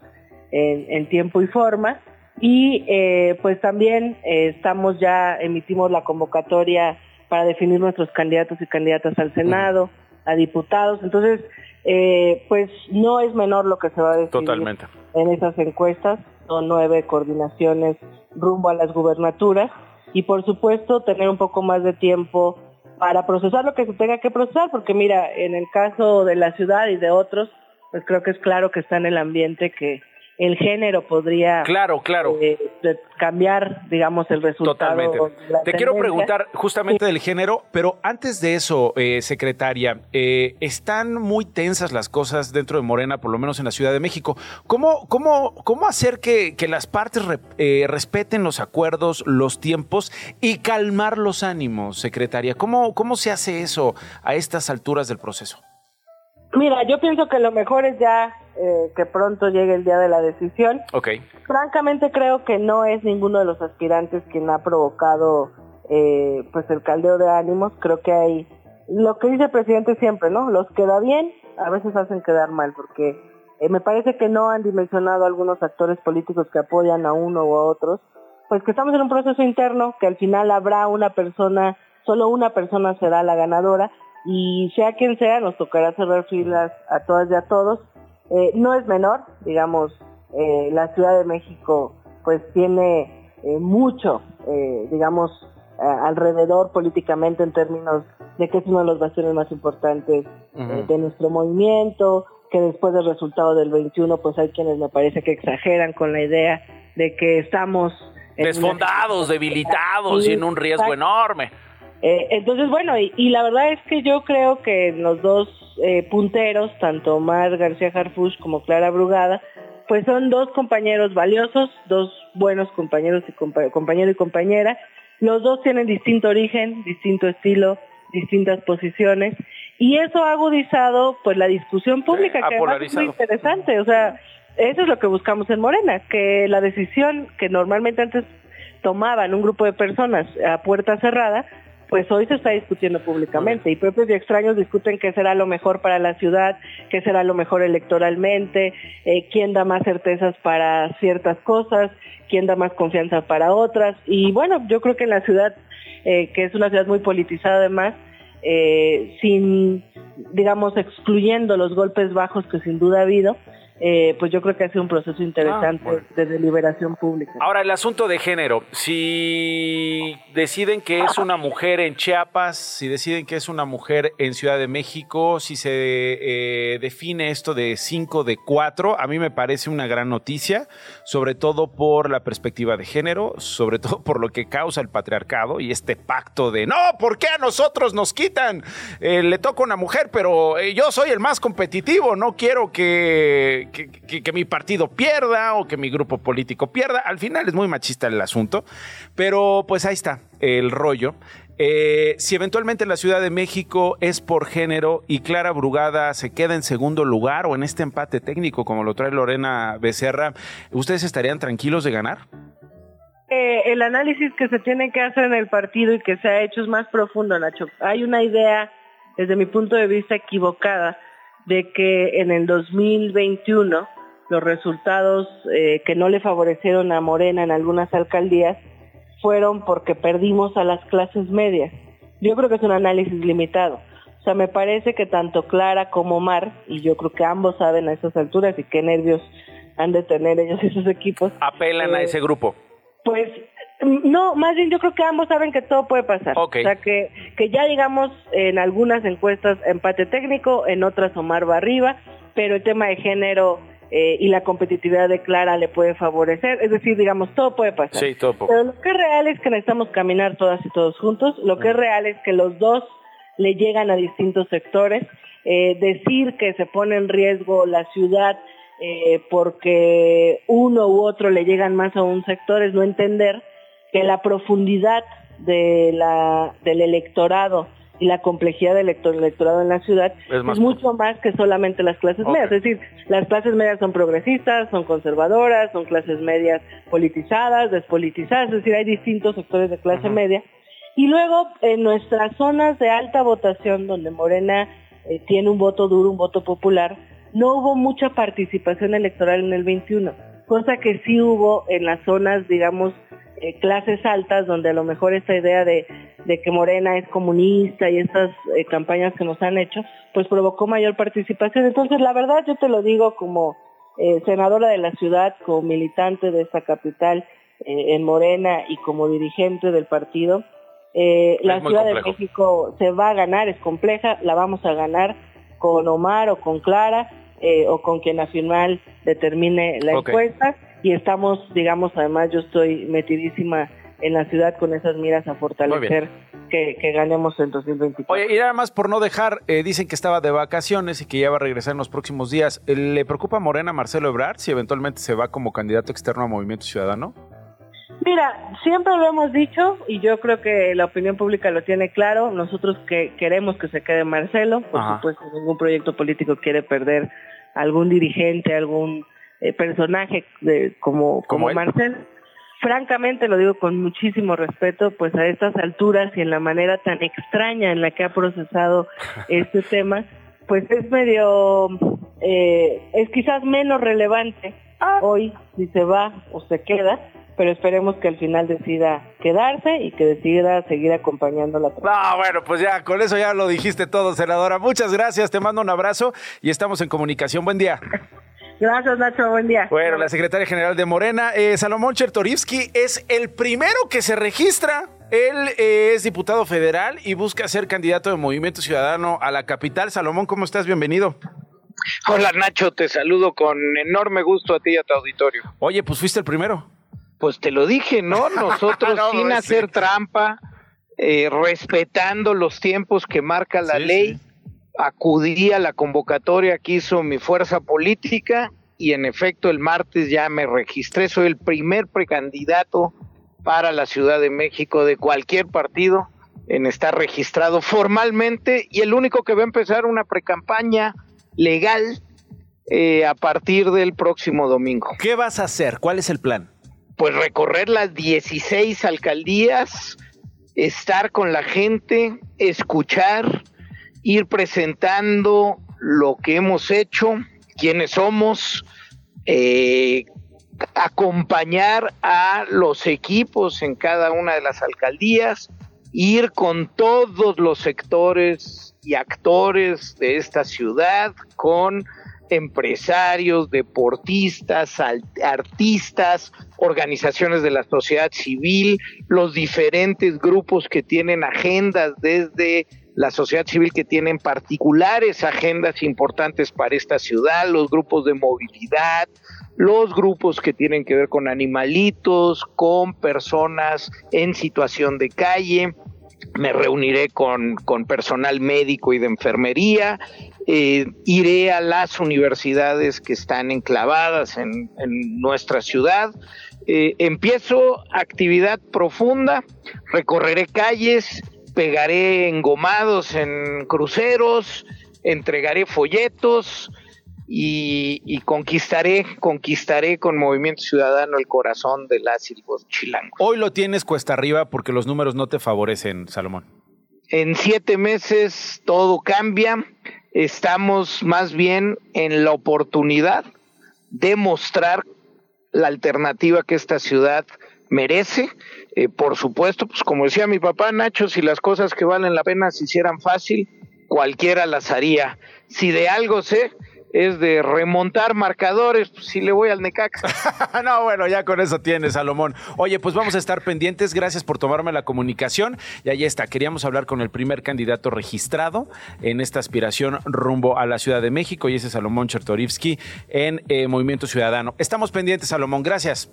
en, en tiempo y forma. Y eh, pues también eh, estamos ya, emitimos la convocatoria para definir nuestros candidatos y candidatas al Senado, a diputados. Entonces, eh, pues no es menor lo que se va a Totalmente. en esas encuestas. Son nueve coordinaciones rumbo a las gubernaturas. Y por supuesto, tener un poco más de tiempo para procesar lo que se tenga que procesar, porque mira, en el caso de la ciudad y de otros, pues creo que es claro que está en el ambiente que el género podría Claro, claro. eh, cambiar, digamos, el resultado. Totalmente. Te quiero preguntar justamente del género, pero antes de eso, eh, secretaria, eh, están muy tensas las cosas dentro de Morena, por lo menos en la Ciudad de México. ¿Cómo, cómo, cómo hacer que, que las partes re- eh, respeten los acuerdos, los tiempos y calmar los ánimos, secretaria? ¿Cómo, ¿Cómo se hace eso a estas alturas del proceso? Mira, yo pienso que lo mejor es ya eh, que pronto llegue el día de la decisión. Ok. Francamente creo que no es ninguno de los aspirantes quien ha provocado eh, pues el caldeo de ánimos. Creo que hay lo que dice el presidente siempre, ¿no? Los queda bien, a veces hacen quedar mal, porque eh, me parece que no han dimensionado algunos actores políticos que apoyan a uno o a otros, pues que estamos en un proceso interno, que al final habrá una persona, solo una persona será la ganadora, y sea quien sea, nos tocará cerrar filas a todas y a todos. Eh, no es menor, digamos, eh, la Ciudad de México pues tiene eh, mucho, eh, digamos, a- alrededor políticamente en términos de que es uno de los bastiones más importantes eh, de nuestro movimiento, que después del resultado del 21 pues hay quienes me parece que exageran con la idea de que estamos una- Desfondados, debilitados Sí, y en un riesgo enorme. Eh, entonces, bueno, y, y la verdad es que yo creo que los dos eh, punteros, tanto Omar García Harfush como Clara Brugada, pues son dos compañeros valiosos, dos buenos compañeros y compa- compañero y compañera. Los dos tienen distinto origen, distinto estilo, distintas posiciones, y eso ha agudizado pues la discusión pública, ha que además es muy interesante. O sea, eso es lo que buscamos en Morena, que la decisión que normalmente antes tomaban un grupo de personas a puerta cerrada, pues hoy se está discutiendo públicamente y propios y extraños discuten qué será lo mejor para la ciudad, qué será lo mejor electoralmente, eh, quién da más certezas para ciertas cosas, quién da más confianza para otras. Y bueno, yo creo que en la ciudad, eh, que es una ciudad muy politizada además, eh, sin, digamos, excluyendo los golpes bajos que sin duda ha habido, eh, pues yo creo que ha sido un proceso interesante Ah, bueno. de deliberación pública. Ahora, el asunto de género. Si deciden que es una mujer en Chiapas, si deciden que es una mujer en Ciudad de México, si se eh, define esto de 5 de 4, a mí me parece una gran noticia, sobre todo por la perspectiva de género, sobre todo por lo que causa el patriarcado y este pacto de, no, ¿por qué a nosotros nos quitan? Eh, le toca a una mujer, pero eh, yo soy el más competitivo, no quiero que, que, mi partido pierda o que mi grupo político pierda. Al final es muy machista el asunto, pero pues ahí está el rollo. Eh, si eventualmente la Ciudad de México es por género y Clara Brugada se queda en segundo lugar o en este empate técnico como lo trae Lorena Becerra, ¿ustedes estarían tranquilos de ganar? Eh, el análisis que se tiene que hacer en el partido y que se ha hecho es más profundo, Nacho. Hay una idea, desde mi punto de vista, equivocada de que en el 2021 los resultados eh, que no le favorecieron a Morena en algunas alcaldías fueron porque perdimos a las clases medias. Yo creo que es un análisis limitado. O sea, me parece que tanto Clara como Mar, y yo creo que ambos saben a esas alturas y qué nervios han de tener ellos y sus equipos, Apelan a Eh, ese grupo. pues no, más bien yo creo que ambos saben que todo puede pasar. O sea, que, que ya llegamos en algunas encuestas empate técnico, en otras Omar va arriba, pero el tema de género eh, y la competitividad de Clara le puede favorecer. Es decir, digamos, todo puede pasar. Sí, todo poco. Pero lo que es real es que necesitamos caminar todas y todos juntos. Lo que es real es que los dos le llegan a distintos sectores. Eh, decir que se pone en riesgo la ciudad eh, porque uno u otro le llegan más a un sector es no entender que la profundidad de la, del electorado y la complejidad del elector- electorado en la ciudad Es mucho más que solamente las clases medias. Es decir, las clases medias son progresistas, son conservadoras, son clases medias politizadas, despolitizadas, es decir, hay distintos sectores de clase media. Y luego, en nuestras zonas de alta votación, donde Morena eh, tiene un voto duro, un voto popular, no hubo mucha participación electoral en el 21, cosa que sí hubo en las zonas, digamos, eh, clases altas, donde a lo mejor esta idea de, de que Morena es comunista y estas eh, campañas que nos han hecho, pues provocó mayor participación. Entonces, la verdad, yo te lo digo como eh, senadora de la ciudad, como militante de esta capital eh, en Morena y como dirigente del partido, eh, la Ciudad de. México se va a ganar, es compleja, la vamos a ganar con Omar o con Clara eh, o con quien al final determine la encuesta y estamos, digamos, además yo estoy metidísima en la ciudad con esas miras a fortalecer que, que ganemos en 2024. Oye, y nada más por no dejar, eh, dicen que estaba de vacaciones y que ya va a regresar en los próximos días. ¿Le preocupa a Morena Marcelo Ebrard si eventualmente se va como candidato externo a Movimiento Ciudadano? Mira, siempre lo hemos dicho y yo creo que la opinión pública lo tiene claro. Nosotros que queremos que se quede Marcelo, por Ajá. supuesto, ningún proyecto político quiere perder algún dirigente, algún eh, personaje de- como, Como. Marcelo. Francamente, lo digo con muchísimo respeto, pues a estas alturas y en la manera tan extraña en la que ha procesado este tema, pues es medio, eh, es quizás menos relevante hoy si se va o se queda, pero esperemos que al final decida quedarse y que decida seguir acompañando la Ah, bueno, pues ya, con eso ya lo dijiste todo, senadora. Muchas gracias, te mando un abrazo y estamos en comunicación. Buen día. Gracias, Nacho, buen día. Bueno, la secretaria general de Morena, eh, Salomón Chertorivsky, es el primero que se registra. Él eh, es diputado federal y busca ser candidato de Movimiento Ciudadano a la capital. Salomón, ¿cómo estás? Bienvenido. Hola Nacho, te saludo con enorme gusto a ti y a tu auditorio. Oye, pues fuiste el primero. Pues te lo dije, ¿no? Nosotros No, sin sí. hacer trampa, eh, respetando los tiempos que marca la Sí, ley, acudí a la convocatoria que hizo mi fuerza política y en efecto el martes ya me registré, soy el primer precandidato para la Ciudad de México de cualquier partido en estar registrado formalmente y el único que va a empezar una precampaña legal eh, a partir del próximo domingo. ¿Qué vas a hacer? ¿Cuál es el plan? Pues recorrer las 16 alcaldías, estar con la gente, escuchar, ir presentando lo que hemos hecho, quiénes somos, eh, acompañar a los equipos en cada una de las alcaldías, ir con todos los sectores y actores de esta ciudad, con empresarios, deportistas, artistas, organizaciones de la sociedad civil, los diferentes grupos que tienen agendas desde la sociedad civil que tienen particulares agendas importantes para esta ciudad, los grupos de movilidad, los grupos que tienen que ver con animalitos, con personas en situación de calle. Me reuniré con, personal médico y de enfermería, eh, iré a las universidades que están enclavadas en, nuestra ciudad. Eh, empiezo actividad profunda, recorreré calles, pegaré engomados en cruceros, entregaré folletos, y, conquistaré, conquistaré con Movimiento Ciudadano el corazón de las y chilango. Hoy lo tienes cuesta arriba porque los números no te favorecen, Salomón. En siete meses todo cambia. Estamos más bien en la oportunidad de mostrar la alternativa que esta ciudad merece. Eh, por supuesto, pues como decía mi papá Nacho, si las cosas que valen la pena se hicieran fácil, cualquiera las haría. Si de algo sé, es de remontar marcadores, pues, si le voy al Necaxa. no, bueno, ya con eso tienes, Salomón. Oye, pues vamos a estar pendientes. Gracias por tomarme la comunicación. Y ahí está, queríamos hablar con el primer candidato registrado en esta aspiración rumbo a la Ciudad de México, y ese es Salomón Chertorivsky en eh, Movimiento Ciudadano. Estamos pendientes, Salomón. Gracias.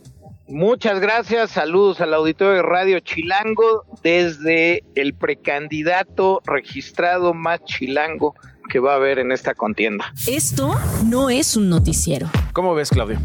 Muchas gracias, saludos al auditorio de Radio Chilango desde el precandidato registrado más chilango que va a haber en esta contienda. Esto no es un noticiero. ¿Cómo ves, Claudio?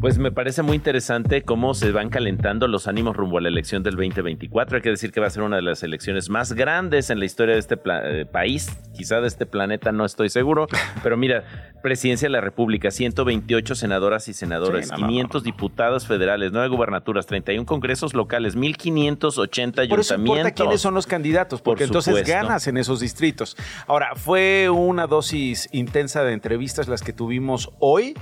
Pues me parece muy interesante cómo se van calentando los ánimos rumbo a la elección del 2024. Hay que decir que va a ser una de las elecciones más grandes en la historia de este eh, país, quizá de este planeta, no estoy seguro. Pero mira, presidencia de la República, 128 senadoras y senadores, 500 diputados federales, 9 gubernaturas, 31 congresos locales, 1580 ayuntamientos. Por eso importa quiénes son los candidatos, porque entonces ganas en esos distritos. Ahora, fue una dosis intensa de entrevistas las que tuvimos hoy.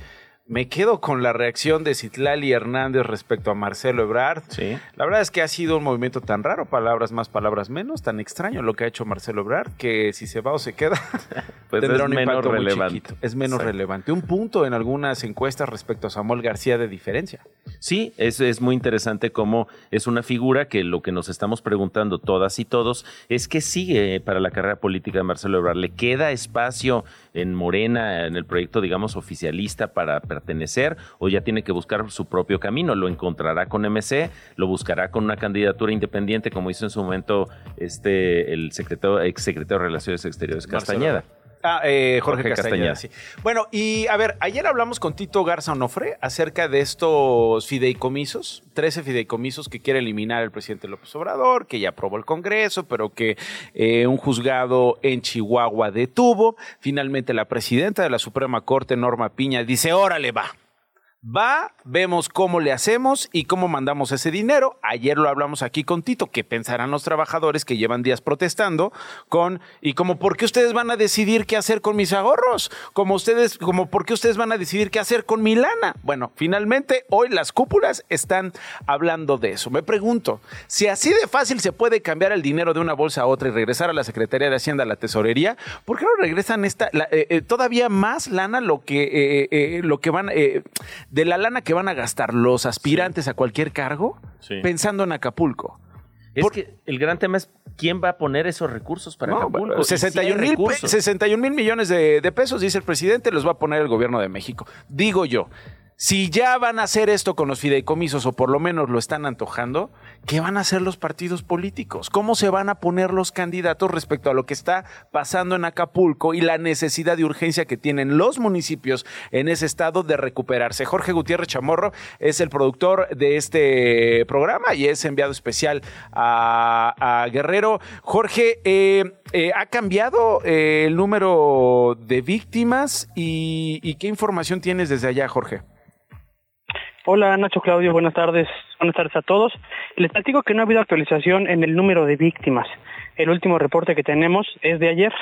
Me quedo con la reacción de Citlali Hernández respecto a Marcelo Ebrard. Sí. La verdad es que ha sido un movimiento tan raro, palabras más, palabras menos, tan extraño lo que ha hecho Marcelo Ebrard, que si se va o se queda, pues tendrá un menos relevante. Es menos relevante. Un punto en algunas encuestas respecto a Samuel García de diferencia. Sí, es, es muy interesante cómo es una figura que lo que nos estamos preguntando todas y todos es que sigue para la carrera política de Marcelo Ebrard. ¿Le queda espacio en Morena, en el proyecto, digamos, oficialista para pertenecer o ya tiene que buscar su propio camino? ¿Lo encontrará con MC? ¿Lo buscará con una candidatura independiente, como hizo en su momento este el secretario, ex secretario de Relaciones Exteriores Castañeda? Ah, eh, Jorge, Castañeda. sí. Bueno, y a ver, ayer hablamos con Tito Garza Onofre acerca de estos fideicomisos, 13 fideicomisos que quiere eliminar el presidente López Obrador, que ya aprobó el Congreso, pero que eh, un juzgado en Chihuahua detuvo. Finalmente la presidenta de la Suprema Corte, Norma Piña, dice, órale, va Va, vemos cómo le hacemos y cómo mandamos ese dinero. Ayer lo hablamos aquí con Tito, ¿qué pensarán los trabajadores que llevan días protestando con y como por qué ustedes van a decidir qué hacer con mis ahorros, como ustedes, como por qué ustedes van a decidir qué hacer con mi lana. Bueno, finalmente hoy las cúpulas están hablando de eso. Me pregunto, si así de fácil se puede cambiar el dinero de una bolsa a otra y regresar a la Secretaría de Hacienda, a la Tesorería, ¿por qué no regresan esta eh, eh, todavía más lana lo que eh, lo que van de la lana que van a gastar los aspirantes a cualquier cargo pensando en Acapulco. Es que el gran tema es quién va a poner esos recursos para Acapulco. 61 mil millones de, de, pesos, dice el presidente, los va a poner el gobierno de México. Digo yo, si ya van a hacer esto con los fideicomisos o por lo menos lo están antojando, ¿qué van a hacer los partidos políticos? ¿Cómo se van a poner los candidatos respecto a lo que está pasando en Acapulco y la necesidad de urgencia que tienen los municipios en ese estado de recuperarse? Jorge Gutiérrez Chamorro es el productor de este programa y es enviado especial a, Guerrero. Jorge, eh, eh, ¿ha cambiado eh, el número de víctimas y, y qué información tienes desde allá, Jorge? Hola Nacho Claudio, buenas tardes. Buenas tardes a todos. Les platico que no ha habido actualización en el número de víctimas. El último reporte que tenemos es de ayer.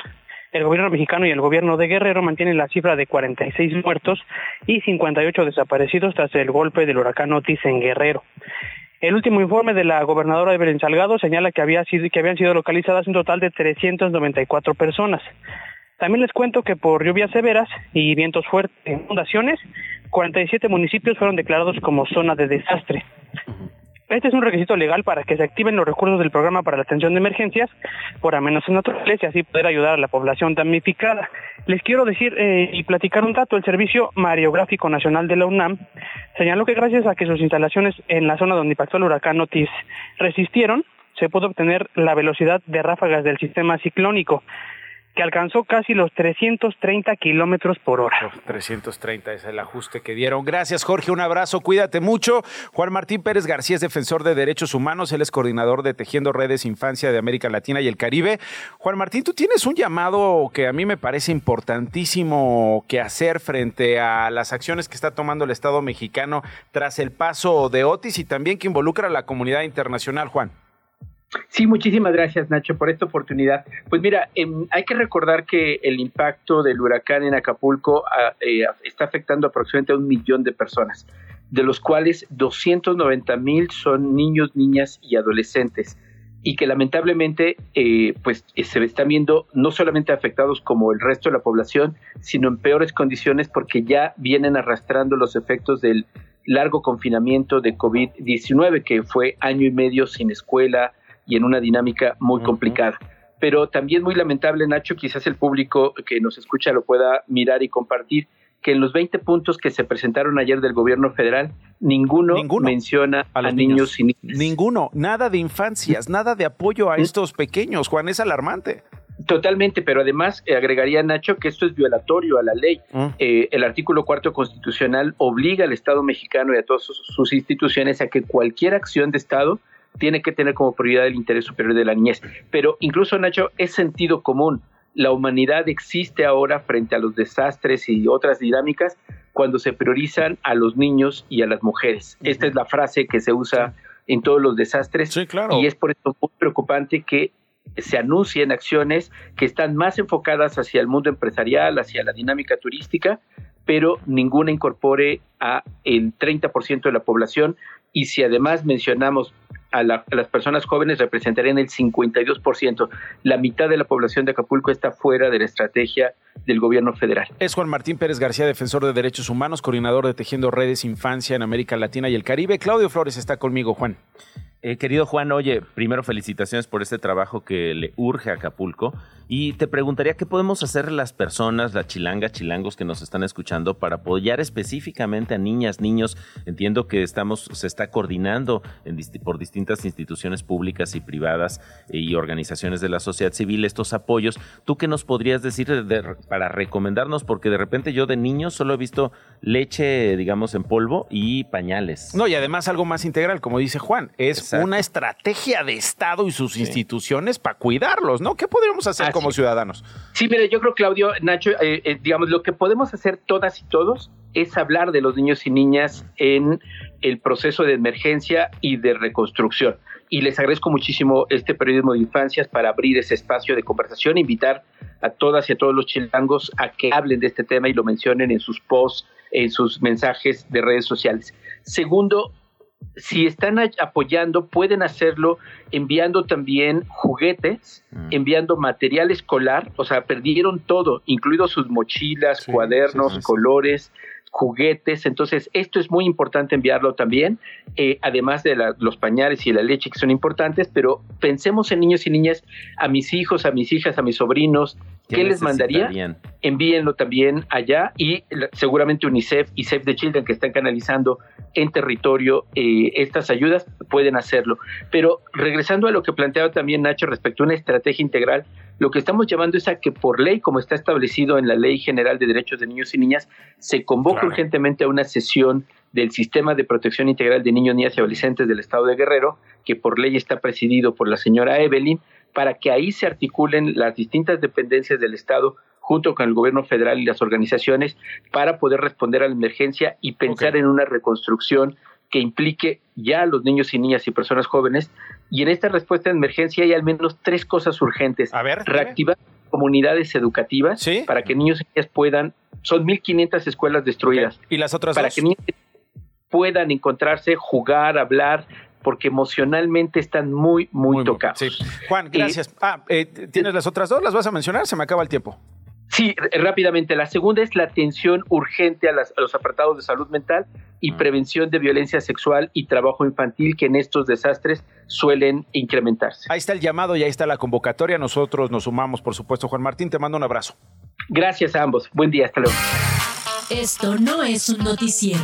El gobierno mexicano y el gobierno de Guerrero mantienen la cifra de 46 muertos y 58 desaparecidos tras el golpe del huracán Otis en Guerrero. El último informe de la gobernadora Evelyn Salgado señala que, había sido, que habían sido localizadas un total de 394 personas. También les cuento que por lluvias severas y vientos fuertes e inundaciones, 47 municipios fueron declarados como zona de desastre. Este es un requisito legal para que se activen los recursos del programa para la atención de emergencias por amenazas naturales y así poder ayudar a la población damnificada. Les quiero decir eh, y platicar un dato. El Servicio Mariográfico Nacional de la UNAM señaló que gracias a que sus instalaciones en la zona donde impactó el huracán Otis resistieron, se pudo obtener la velocidad de ráfagas del sistema ciclónico que alcanzó casi los 330 kilómetros por hora. 330 es el ajuste que dieron. Gracias, Jorge. Un abrazo. Cuídate mucho. Juan Martín Pérez García es defensor de derechos humanos. Él es coordinador de Tejiendo Redes Infancia de América Latina y el Caribe. Juan Martín, tú tienes un llamado que a mí me parece importantísimo que hacer frente a las acciones que está tomando el Estado mexicano tras el paso de Otis y también que involucra a la comunidad internacional, Juan. Sí, muchísimas gracias Nacho por esta oportunidad. Pues mira, em, hay que recordar que el impacto del huracán en Acapulco ah, eh, está afectando aproximadamente a un millón de personas, de los cuales 290 mil son niños, niñas y adolescentes y que lamentablemente eh, pues eh, se están viendo no solamente afectados como el resto de la población, sino en peores condiciones porque ya vienen arrastrando los efectos del largo confinamiento de COVID-19, que fue año y medio sin escuela, y en una dinámica muy complicada. Pero también muy lamentable, Nacho, quizás el público que nos escucha lo pueda mirar y compartir, que en los 20 puntos que se presentaron ayer del gobierno federal, ninguno, menciona a, los niños. y niñas. Ninguno, nada de infancias, nada de apoyo a estos pequeños, Juan, es alarmante. Totalmente, pero además eh, agregaría Nacho que esto es violatorio a la ley. Eh, el artículo cuarto constitucional obliga al Estado mexicano y a todas sus, instituciones a que cualquier acción de Estado tiene que tener como prioridad el interés superior de la niñez. Pero incluso, Nacho, es sentido común. La humanidad existe ahora frente a los desastres y otras dinámicas cuando se priorizan a los niños y a las mujeres. Esta es la frase que se usa en todos los desastres y es por eso muy preocupante que se anuncien acciones que están más enfocadas hacia el mundo empresarial, hacia la dinámica turística, pero ninguna incorpore a el 30% de la población y si además mencionamos a, las personas jóvenes representarían el 52%. La mitad de la población de Acapulco está fuera de la estrategia del gobierno federal. Es Juan Martín Pérez García, defensor de derechos humanos, coordinador de Tejiendo Redes Infancia en América Latina y el Caribe. Claudio Flores está conmigo, Juan. Eh, querido Juan, oye, primero felicitaciones por este trabajo que le urge a Acapulco. Y te preguntaría qué podemos hacer las personas, las chilangas, chilangos que nos están escuchando para apoyar específicamente a niñas, niños. Entiendo que estamos, se está coordinando por distintas instituciones públicas y privadas y organizaciones de la sociedad civil estos apoyos. ¿Tú qué nos podrías decir para recomendarnos? Porque de repente yo de niño solo he visto leche, digamos, en polvo y pañales. No, y además algo más integral, como dice Juan, es una estrategia de Estado y sus instituciones para cuidarlos, ¿no? ¿Qué podríamos hacer como ciudadanos? Sí, mire, yo creo, Claudio, Nacho, eh, eh, digamos, lo que podemos hacer todas y todos es hablar de los niños y niñas en el proceso de emergencia y de reconstrucción. Y les agradezco muchísimo este periodismo de infancias para abrir ese espacio de conversación, invitar a todas y a todos los chilangos a que hablen de este tema y lo mencionen en sus posts, en sus mensajes de redes sociales. Segundo, si están apoyando, pueden hacerlo enviando también juguetes, mm. enviando material escolar, o sea, perdieron todo, incluidos sus mochilas, cuadernos, colores, juguetes. Entonces, esto es muy importante enviarlo también, eh, además de los pañales y la leche que son importantes, pero pensemos en niños y niñas, a mis hijos, a mis hijas, a mis sobrinos, ¿qué, les mandaría? Envíenlo también allá y seguramente UNICEF y Save the Children que están canalizando en territorio eh, estas ayudas pueden hacerlo. Pero regresando a lo que planteaba también Nacho respecto a una estrategia integral, lo que estamos llamando es a que por ley, como está establecido en la Ley General de Derechos de Niños y Niñas, se convoque urgentemente a una sesión del Sistema de Protección Integral de Niños, Niñas y Adolescentes del Estado de Guerrero, que por ley está presidido por la señora Evelyn, para que ahí se articulen las distintas dependencias del Estado junto con el gobierno federal y las organizaciones para poder responder a la emergencia y pensar en una reconstrucción que implique ya a los niños y niñas y personas jóvenes. Y en esta respuesta de emergencia hay al menos tres cosas urgentes. A ver. Reactivar comunidades educativas para que niños y niñas puedan, son 1.500 escuelas destruidas. ¿Y las otras Para dos? que niños puedan encontrarse, jugar, hablar, porque emocionalmente están muy, muy, tocados. Juan, gracias. ah, eh, ¿tienes las otras dos? ¿Las vas a mencionar? Se me acaba el tiempo. Sí, rápidamente. La segunda es la atención urgente a, las- a los apartados de salud mental y prevención de violencia sexual y trabajo infantil que en estos desastres suelen incrementarse. Ahí está el llamado y ahí está la convocatoria. Nosotros nos sumamos, por supuesto. Juan Martín, te mando un abrazo. Gracias a ambos. Buen día. Hasta luego. Esto no es un noticiero.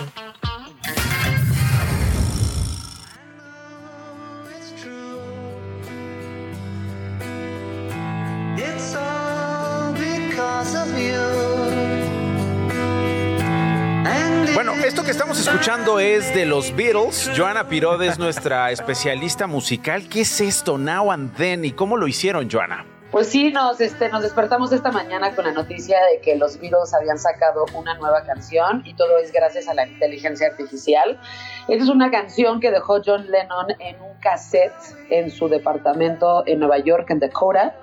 Escuchando es de los Beatles. Joana Pirode es nuestra especialista musical. ¿Qué es esto, Now and Then? ¿Y cómo lo hicieron, Joana? Pues sí, nos, este, nos despertamos esta mañana con la noticia de que los Beatles habían sacado una nueva canción y todo es gracias a la inteligencia artificial. Esta es una canción que dejó John Lennon en un cassette en su departamento en Nueva York, en Dakota,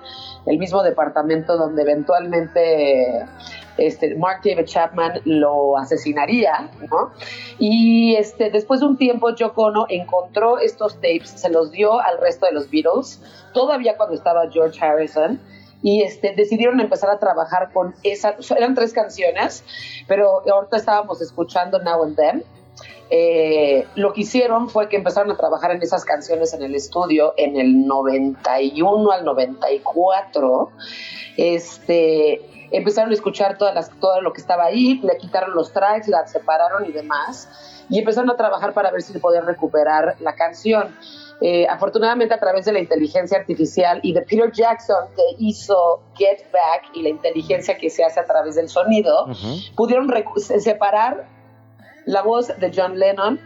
el mismo departamento donde eventualmente este, Mark David Chapman lo asesinaría, ¿no? Y este, después de un tiempo, Yoko Ono encontró estos tapes, se los dio al resto de los Beatles, todavía cuando estaba George Harrison, y este, decidieron empezar a trabajar con esa, eran tres canciones, pero ahorita estábamos escuchando Now and Then. Eh, lo que hicieron fue que empezaron a trabajar en esas canciones en el estudio en el 91 al 94. Este, empezaron a escuchar todas las, todo lo que estaba ahí, le quitaron los tracks, la separaron y demás, y empezaron a trabajar para ver si podían recuperar la canción. Eh, afortunadamente a través de la inteligencia artificial y de Peter Jackson que hizo Get Back y la inteligencia que se hace a través del sonido, pudieron separar la voz de John Lennon,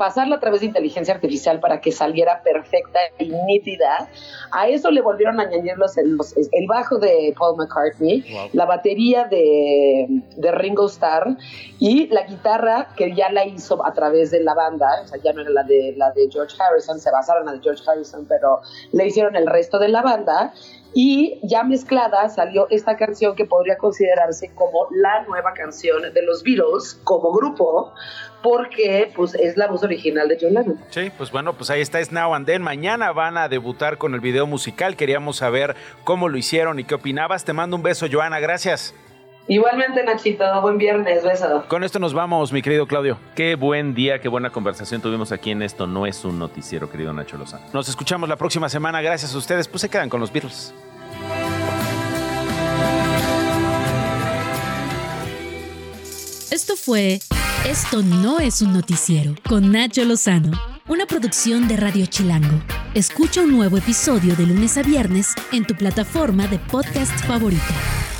pasarla a través de inteligencia artificial para que saliera perfecta y nítida. A eso le volvieron a añadir los, los- el bajo de Paul McCartney, la batería de, de Ringo Starr y la guitarra que ya la hizo a través de la banda, o sea, ya no era la de, la de George Harrison, se basaron en la de George Harrison, pero le hicieron el resto de la banda. Y ya mezclada salió esta canción que podría considerarse como la nueva canción de los Beatles como grupo, porque pues es la voz original de John. Sí, pues bueno, pues ahí está, es Now and Then. Mañana van a debutar con el video musical. Queríamos saber cómo lo hicieron y qué opinabas. Te mando un beso, Joana, gracias. Igualmente, Nachito, buen viernes, beso. Con esto nos vamos, mi querido Claudio. Qué buen día, qué buena conversación tuvimos aquí en esto. No es un noticiero, querido Nacho Lozano. Nos escuchamos la próxima semana. Gracias a ustedes. Pues se quedan con los Beatles. Esto fue Esto no es un noticiero con Nacho Lozano, una producción de Radio Chilango. Escucha un nuevo episodio de lunes a viernes en tu plataforma de podcast favorita.